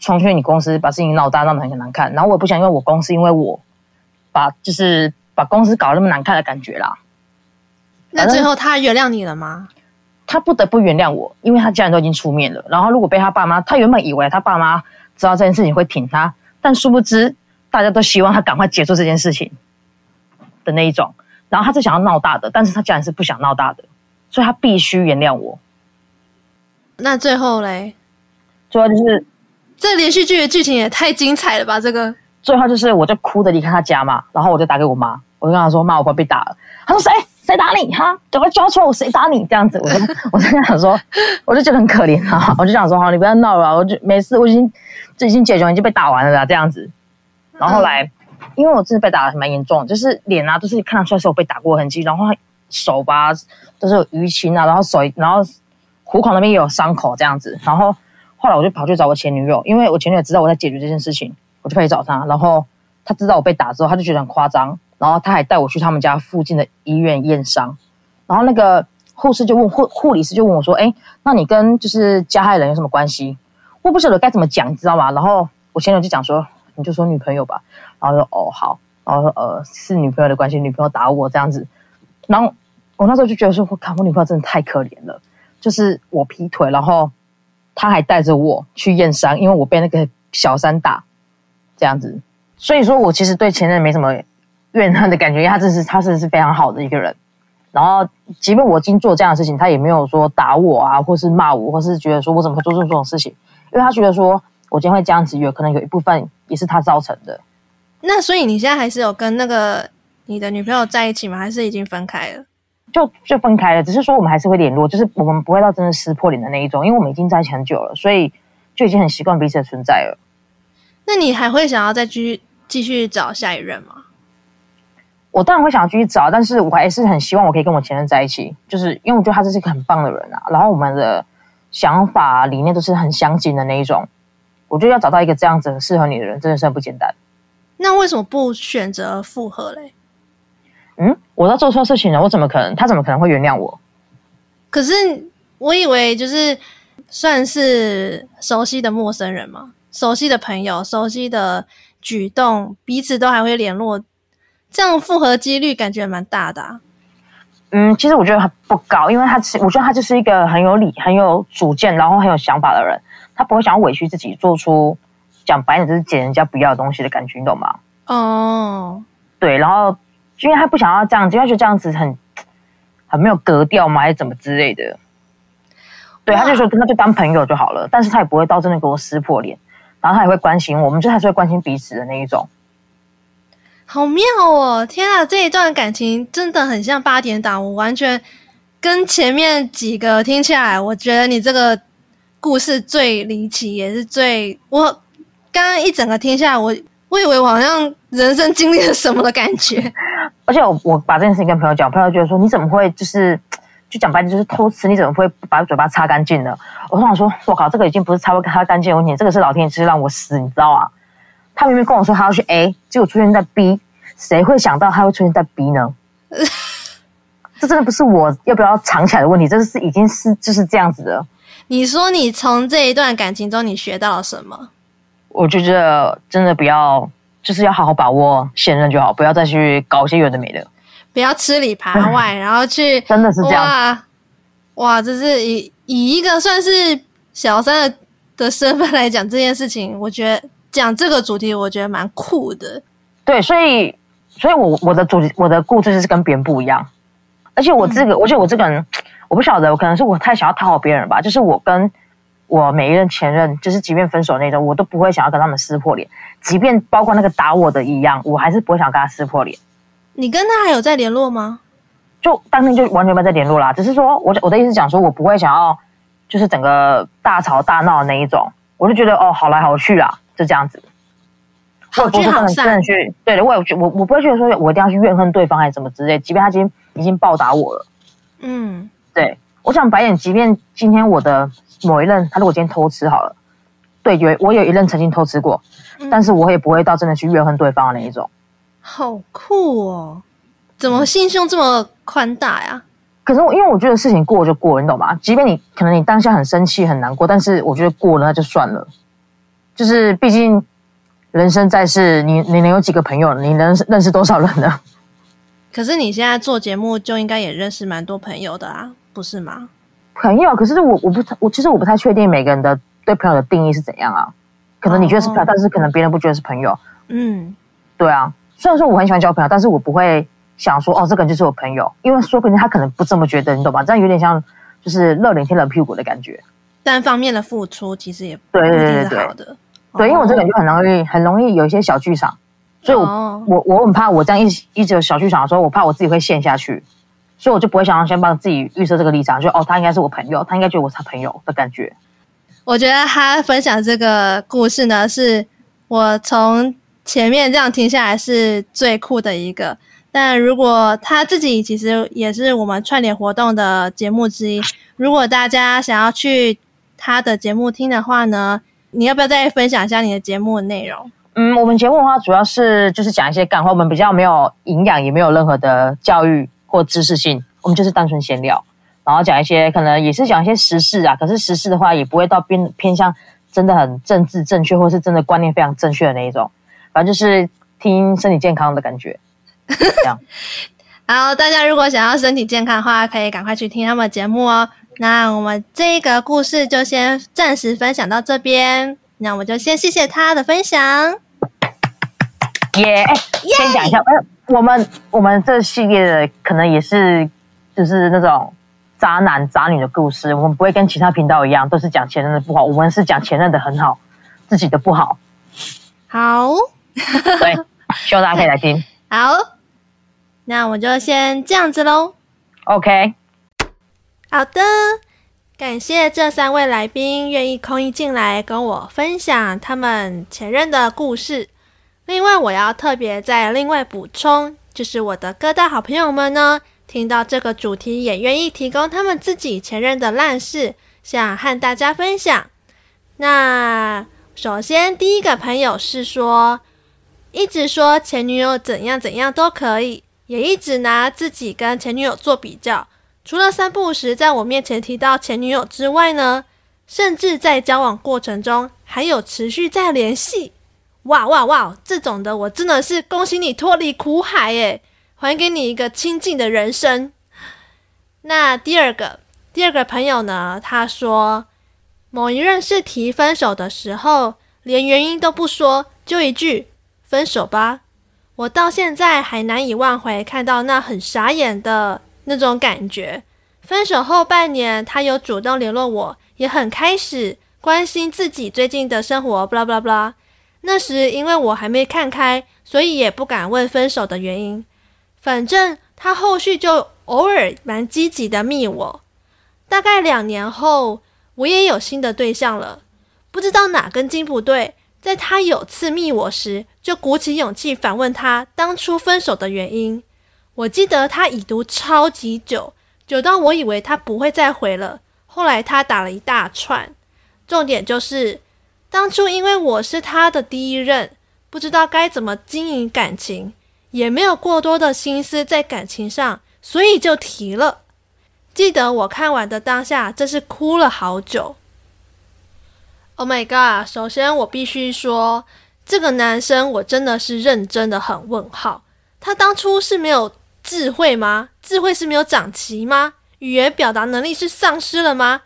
冲去你公司，把事情闹大，闹得很难看。然后我也不想因为我公司，因为我把就是把公司搞得那么难看的感觉啦。那最后他原谅你了吗？他不得不原谅我，因为他家人都已经出面了。然后如果被他爸妈，他原本以为他爸妈知道这件事情会挺他，但殊不知大家都希望他赶快结束这件事情的那一种。然后他是想要闹大的，但是他家人是不想闹大的，所以他必须原谅我。那最后嘞？最后就是这连续剧的剧情也太精彩了吧！这个最后就是，我就哭的离开他家嘛，然后我就打给我妈，我就跟他说：“妈，我快被打了。”他说：“谁？谁打你？哈，赶快抓出来！我谁打你？”这样子，我就 我就跟他说，我就觉得很可怜啊，我就想说：“好，你不要闹了，我就没事，我已经这已经解决，已经被打完了啦。”这样子，然后后来，因为我真的被打的蛮严重，就是脸啊都是看得出来是我被打过的痕迹，然后手吧都是有淤青啊，然后手然后。虎口那边也有伤口，这样子。然后后来我就跑去找我前女友，因为我前女友知道我在解决这件事情，我就跑去找她。然后她知道我被打之后，她就觉得很夸张，然后她还带我去他们家附近的医院验伤，然后那个护士就问护护理师就问我说：“哎，那你跟就是加害人有什么关系？”我不晓得该怎么讲，你知道吗？然后我前女友就讲说：“你就说女朋友吧。”然后说：“哦，好。”然后说：“呃，是女朋友的关系，女朋友打我这样子。”然后我那时候就觉得说：“我靠，我女朋友真的太可怜了，就是我劈腿，然后他还带着我去验伤，因为我被那个小三打这样子。所以说我其实对前任没什么怨恨的感觉，因为他真是他是是非常好的一个人。然后即便我今做这样的事情，他也没有说打我啊，或是骂我，或是觉得说我怎么会做这种事情，因为他觉得说我今天会这样子，有可能有一部分也是他造成的。”那所以你现在还是有跟那个你的女朋友在一起吗？还是已经分开了？就就分开了，只是说我们还是会联络，就是我们不会到真的撕破脸的那一种，因为我们已经在一起很久了，所以就已经很习惯彼此的存在了。那你还会想要再继续继续找下一任吗？我当然会想要继续找，但是我还是很希望我可以跟我前任在一起，就是因为我觉得他这是一个很棒的人啊，然后我们的想法理念都是很相近的那一种，我觉得要找到一个这样子很适合你的人，真的是很不简单。那为什么不选择复合嘞？嗯，我都做错事情了，我怎么可能？他怎么可能会原谅我？可是我以为就是算是熟悉的陌生人嘛，熟悉的朋友，熟悉的举动，彼此都还会联络，这样复合几率感觉蛮大的啊。嗯，其实我觉得还不高，因为他我觉得他就是一个很有理、很有主见，然后很有想法的人，他不会想要委屈自己做出。讲白点就是捡人家不要的东西的感觉，你懂吗？哦，oh. 对，然后因为他不想要这样子，因为觉得这样子很很没有格调嘛，还是怎么之类的。对他就说跟他就当朋友就好了，但是他也不会到真的给我撕破脸，然后他也会关心我，我们就还是会关心彼此的那一种。好妙哦！天啊，这一段感情真的很像八点档，我完全跟前面几个听起来，我觉得你这个故事最离奇，也是最我。刚刚一整个听下来，我我以为我好像人生经历了什么的感觉。而且我我把这件事情跟朋友讲，朋友觉得说，你怎么会就是就讲白了就是偷吃，你怎么会把嘴巴擦干净呢？我想说，我靠，这个已经不是擦不擦干净的问题，这个是老天爷就是让我死，你知道吗？他明明跟我说他要去 A，结果出现在 B，谁会想到他会出现在 B 呢？这真的不是我要不要藏起来的问题，这是已经是就是这样子的。你说你从这一段感情中你学到了什么？我就觉得真的不要，就是要好好把握现任就好，不要再去搞一些有的没的，不要吃里扒外，然后去真的是这样哇，哇，这是以以一个算是小三的的身份来讲这件事情，我觉得讲这个主题，我觉得蛮酷的。对，所以，所以我我的主题我的故事就是跟别人不一样，而且我这个，而且、嗯、我这个人，我不晓得，我可能是我太想要讨好别人吧，就是我跟。我每一任前任，就是即便分手那种，我都不会想要跟他们撕破脸，即便包括那个打我的一样，我还是不会想跟他撕破脸。你跟他还有在联络吗？就当天就完全没在联络啦，只是说我我的意思讲说，我不会想要就是整个大吵大闹的那一种，我就觉得哦，好来好去啊，就这样子。好聚好散。对的，我也觉我我不会觉得说我一定要去怨恨对方还是什么之类，即便他今天已经报答我了。嗯，对，我想白眼，即便今天我的。某一任，他如果今天偷吃好了，对，有我有一任曾经偷吃过，嗯、但是我也不会到真的去怨恨对方的那一种。好酷哦！怎么心胸这么宽大呀？可是我因为我觉得事情过了就过了，你懂吗？即便你可能你当下很生气很难过，但是我觉得过了那就算了。就是毕竟人生在世，你你能有几个朋友？你能认识多少人呢？可是你现在做节目就应该也认识蛮多朋友的啊，不是吗？朋友，可是我我不我其实我不太确定每个人的对朋友的定义是怎样啊？可能你觉得是朋友，哦、但是可能别人不觉得是朋友。嗯，对啊。虽然说我很喜欢交朋友，但是我不会想说哦，这个人就是我朋友，因为说不定他可能不这么觉得，你懂吧？这样有点像就是热脸贴冷屁股的感觉。单方面的付出其实也不一定是好的。对，对，对，对，对，因为我这个人就很容易很容易有一些小剧场，所以我、哦、我我很怕我这样一一直有小剧场的时候，我怕我自己会陷下去。所以我就不会想要先帮自己预设这个立场，就哦，他应该是我朋友，他应该觉得我是他朋友的感觉。我觉得他分享这个故事呢，是我从前面这样听下来是最酷的一个。但如果他自己其实也是我们串联活动的节目之一，如果大家想要去他的节目听的话呢，你要不要再分享一下你的节目的内容？嗯，我们节目的话主要是就是讲一些干话，我们比较没有营养，也没有任何的教育或知识性，我们就是单纯闲聊，然后讲一些可能也是讲一些时事啊，可是时事的话也不会到偏偏向真的很政治正确，或是真的观念非常正确的那一种，反正就是听身体健康的感觉，这样。好，大家如果想要身体健康的话，可以赶快去听他们节目哦。那我们这个故事就先暂时分享到这边，那我们就先谢谢他的分享。耶、yeah, 欸，先讲一下，哎，我们我们这系列的可能也是就是那种渣男渣女的故事，我们不会跟其他频道一样都是讲前任的不好，我们是讲前任的很好，自己的不好。好，对，希望大家可以来听。好，那我就先这样子喽。OK。好的，感谢这三位来宾愿意空一进来跟我分享他们前任的故事。另外，我要特别再另外补充，就是我的各大好朋友们呢，听到这个主题也愿意提供他们自己前任的烂事，想和大家分享。那首先第一个朋友是说，一直说前女友怎样怎样都可以，也一直拿自己跟前女友做比较。除了三不时在我面前提到前女友之外呢，甚至在交往过程中还有持续在联系。哇哇哇！这种的我真的是恭喜你脱离苦海诶，还给你一个清静的人生。那第二个第二个朋友呢，他说某一任是提分手的时候，连原因都不说，就一句分手吧。我到现在还难以忘怀看到那很傻眼的。那种感觉，分手后半年，他有主动联络我，也很开始关心自己最近的生活，巴拉巴拉巴拉。那时因为我还没看开，所以也不敢问分手的原因。反正他后续就偶尔蛮积极的密我。大概两年后，我也有新的对象了，不知道哪根筋不对，在他有次密我时，就鼓起勇气反问他当初分手的原因。我记得他已读超级久，久到我以为他不会再回了。后来他打了一大串，重点就是当初因为我是他的第一任，不知道该怎么经营感情，也没有过多的心思在感情上，所以就提了。记得我看完的当下，真是哭了好久。Oh my god！首先我必须说，这个男生我真的是认真的很问号，他当初是没有。智慧吗？智慧是没有长齐吗？语言表达能力是丧失了吗？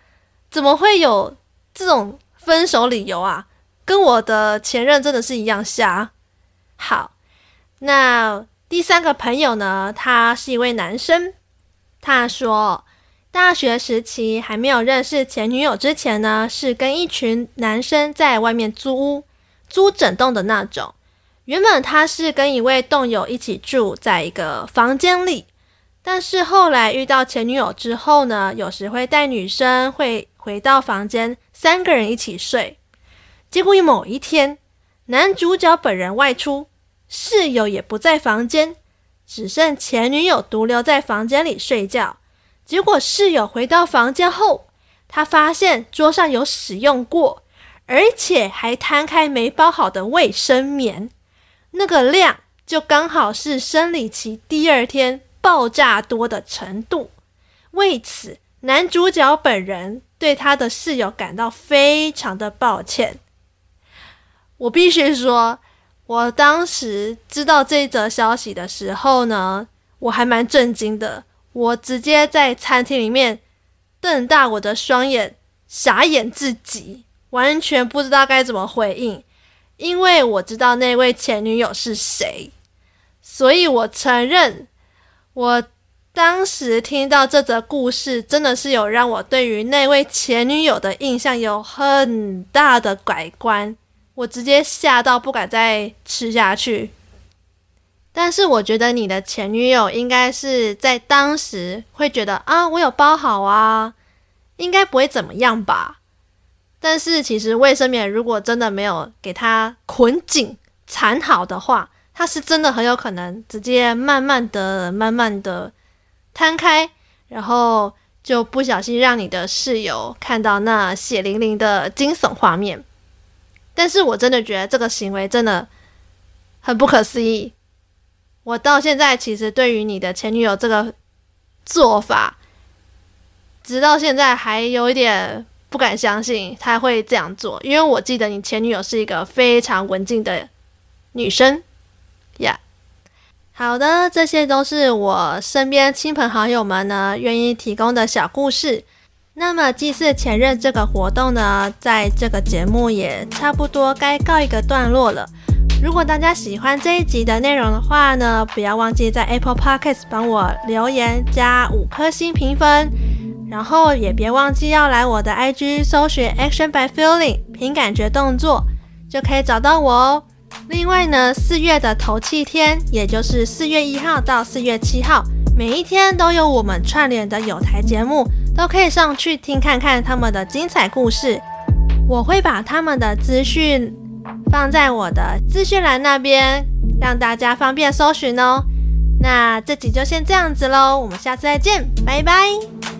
怎么会有这种分手理由啊？跟我的前任真的是一样瞎。好，那第三个朋友呢？他是一位男生。他说，大学时期还没有认识前女友之前呢，是跟一群男生在外面租屋，租整栋的那种。原本他是跟一位栋友一起住在一个房间里，但是后来遇到前女友之后呢，有时会带女生会回到房间，三个人一起睡。结果某一天，男主角本人外出，室友也不在房间，只剩前女友独留在房间里睡觉。结果室友回到房间后，他发现桌上有使用过，而且还摊开没包好的卫生棉。那个量就刚好是生理期第二天爆炸多的程度。为此，男主角本人对他的室友感到非常的抱歉。我必须说，我当时知道这则消息的时候呢，我还蛮震惊的。我直接在餐厅里面瞪大我的双眼，傻眼至极，完全不知道该怎么回应。因为我知道那位前女友是谁，所以我承认，我当时听到这则故事，真的是有让我对于那位前女友的印象有很大的改观。我直接吓到不敢再吃下去。但是我觉得你的前女友应该是在当时会觉得啊，我有包好啊，应该不会怎么样吧。但是其实卫生棉如果真的没有给它捆紧缠好的话，它是真的很有可能直接慢慢的、慢慢的摊开，然后就不小心让你的室友看到那血淋淋的惊悚画面。但是我真的觉得这个行为真的很不可思议。我到现在其实对于你的前女友这个做法，直到现在还有一点不敢相信他会这样做，因为我记得你前女友是一个非常文静的女生呀。好的，这些都是我身边亲朋好友们呢愿意提供的小故事。那么祭祀前任这个活动呢，在这个节目也差不多该告一个段落了。如果大家喜欢这一集的内容的话呢，不要忘记在 Apple Podcast 帮我留言加五颗星评分，然后也别忘记要来我的 IG 搜寻 Action by Feeling，凭感觉动作就可以找到我哦。另外呢，四月的头七天，也就是四月一号到四月七号，每一天都有我们串联的有台节目，都可以上去听看看他们的精彩故事。我会把他们的资讯放在我的资讯栏那边，让大家方便搜寻哦。那这集就先这样子喽，我们下次再见，拜拜。